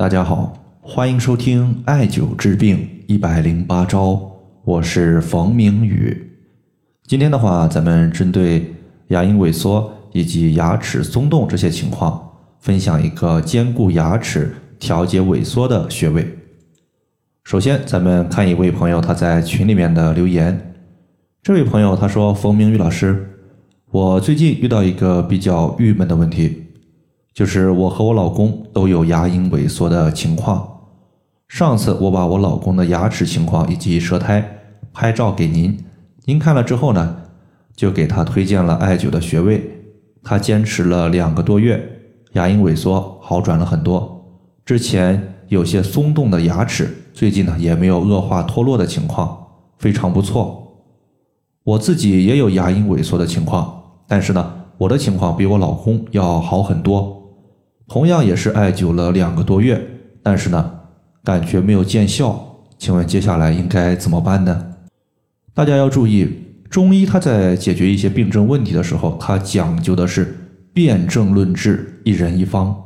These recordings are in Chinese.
大家好，欢迎收听艾灸治病一百零八招，我是冯明宇。今天的话，咱们针对牙龈萎缩以及牙齿松动这些情况，分享一个兼顾牙齿、调节萎缩的穴位。首先，咱们看一位朋友他在群里面的留言。这位朋友他说：“冯明宇老师，我最近遇到一个比较郁闷的问题。”就是我和我老公都有牙龈萎缩的情况。上次我把我老公的牙齿情况以及舌苔拍照给您，您看了之后呢，就给他推荐了艾灸的穴位。他坚持了两个多月，牙龈萎缩好转了很多。之前有些松动的牙齿，最近呢也没有恶化脱落的情况，非常不错。我自己也有牙龈萎缩的情况，但是呢，我的情况比我老公要好很多。同样也是艾灸了两个多月，但是呢，感觉没有见效。请问接下来应该怎么办呢？大家要注意，中医它在解决一些病症问题的时候，它讲究的是辨证论治，一人一方。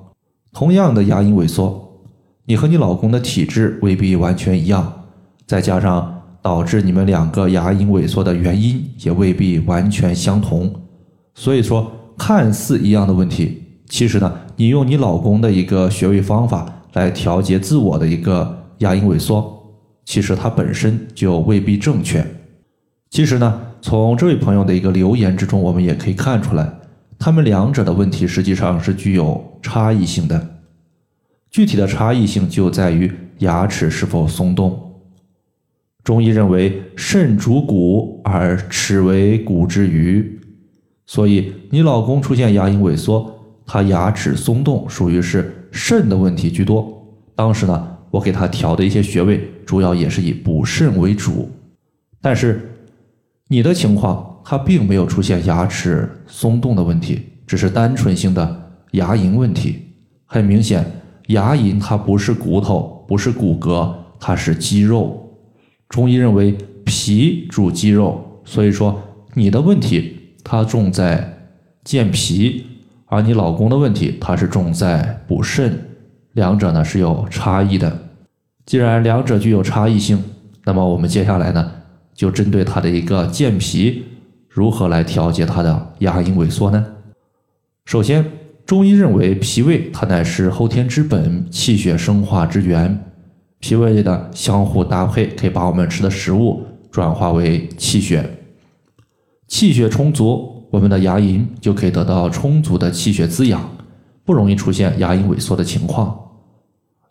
同样的牙龈萎缩，你和你老公的体质未必完全一样，再加上导致你们两个牙龈萎缩的原因也未必完全相同，所以说看似一样的问题。其实呢，你用你老公的一个穴位方法来调节自我的一个牙龈萎缩，其实它本身就未必正确。其实呢，从这位朋友的一个留言之中，我们也可以看出来，他们两者的问题实际上是具有差异性的。具体的差异性就在于牙齿是否松动。中医认为肾主骨，而齿为骨之余，所以你老公出现牙龈萎缩。他牙齿松动，属于是肾的问题居多。当时呢，我给他调的一些穴位，主要也是以补肾为主。但是你的情况，他并没有出现牙齿松动的问题，只是单纯性的牙龈问题。很明显，牙龈它不是骨头，不是骨骼，它是肌肉。中医认为脾主肌肉，所以说你的问题它重在健脾。而你老公的问题，他是重在补肾，两者呢是有差异的。既然两者具有差异性，那么我们接下来呢，就针对他的一个健脾，如何来调节他的牙龈萎缩呢？首先，中医认为脾胃它乃是后天之本，气血生化之源，脾胃的相互搭配，可以把我们吃的食物转化为气血，气血充足。我们的牙龈就可以得到充足的气血滋养，不容易出现牙龈萎缩的情况。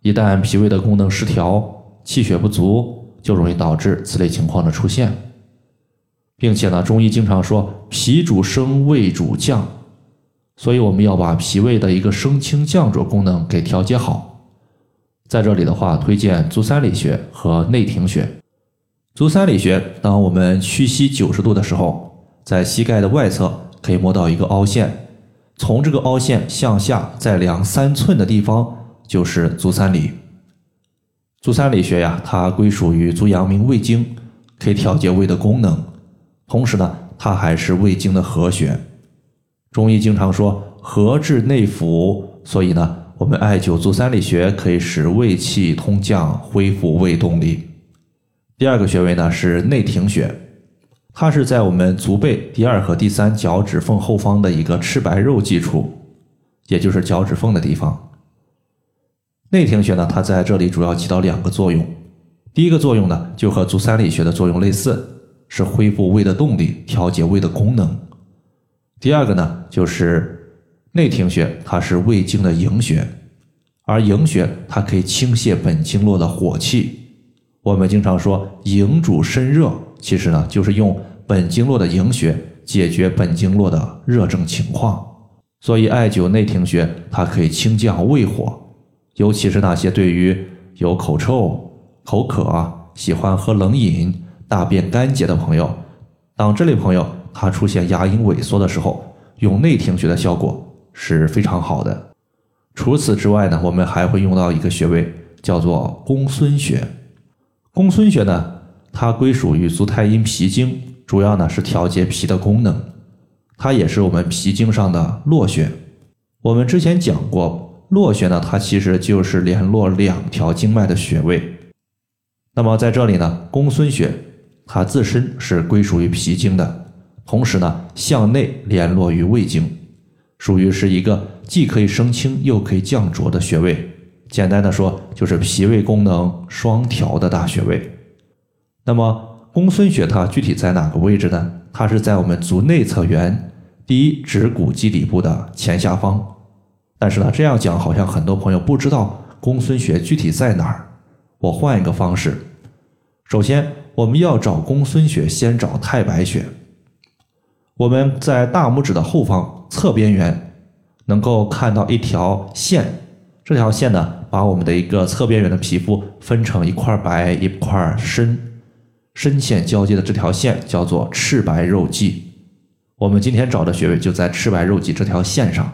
一旦脾胃的功能失调，气血不足，就容易导致此类情况的出现。并且呢，中医经常说脾主升，胃主降，所以我们要把脾胃的一个升清降浊功能给调节好。在这里的话，推荐足三里穴和内庭穴。足三里穴，当我们屈膝九十度的时候。在膝盖的外侧可以摸到一个凹陷，从这个凹陷向下再量三寸的地方就是足三里。足三里穴呀，它归属于足阳明胃经，可以调节胃的功能，同时呢，它还是胃经的合穴。中医经常说合治内服，所以呢，我们艾灸足三里穴可以使胃气通降，恢复胃动力。第二个穴位呢是内庭穴。它是在我们足背第二和第三脚趾缝后方的一个赤白肉际处，也就是脚趾缝的地方。内庭穴呢，它在这里主要起到两个作用。第一个作用呢，就和足三里穴的作用类似，是恢复胃的动力，调节胃的功能。第二个呢，就是内庭穴，它是胃经的营穴，而营穴它可以倾泻本经络的火气。我们经常说营主身热。其实呢，就是用本经络的营穴解决本经络的热症情况。所以艾灸内庭穴，它可以清降胃火，尤其是那些对于有口臭、口渴、喜欢喝冷饮、大便干结的朋友，当这类朋友他出现牙龈萎缩的时候，用内庭穴的效果是非常好的。除此之外呢，我们还会用到一个穴位，叫做公孙穴。公孙穴呢？它归属于足太阴脾经，主要呢是调节脾的功能。它也是我们脾经上的络穴。我们之前讲过，络穴呢，它其实就是联络两条经脉的穴位。那么在这里呢，公孙穴它自身是归属于脾经的，同时呢向内联络于胃经，属于是一个既可以升清又可以降浊的穴位。简单的说，就是脾胃功能双调的大穴位。那么公孙穴它具体在哪个位置呢？它是在我们足内侧缘第一趾骨基底部的前下方。但是呢，这样讲好像很多朋友不知道公孙穴具体在哪儿。我换一个方式，首先我们要找公孙穴，先找太白穴。我们在大拇指的后方侧边缘能够看到一条线，这条线呢，把我们的一个侧边缘的皮肤分成一块白一块深，深浅交接的这条线叫做赤白肉际。我们今天找的穴位就在赤白肉际这条线上。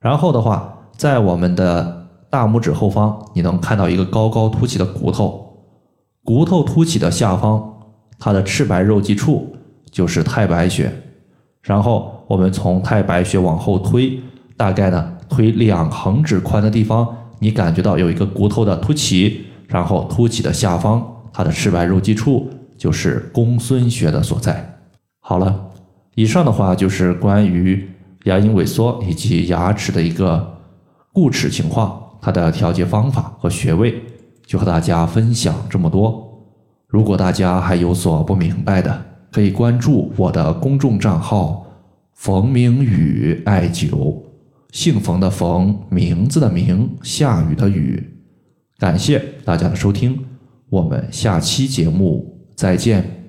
然后的话，在我们的大拇指后方，你能看到一个高高凸起的骨头，骨头凸起的下方，它的赤白肉际处就是太白穴。然后我们从太白穴往后推，大概呢推两横指宽的地方，你感觉到有一个骨头的凸起，然后凸起的下方，它的赤白肉际处就是公孙穴的所在。好了，以上的话就是关于。牙龈萎缩以及牙齿的一个固齿情况，它的调节方法和穴位，就和大家分享这么多。如果大家还有所不明白的，可以关注我的公众账号“冯明宇艾灸”，姓冯的冯，名字的名，下雨的雨。感谢大家的收听，我们下期节目再见。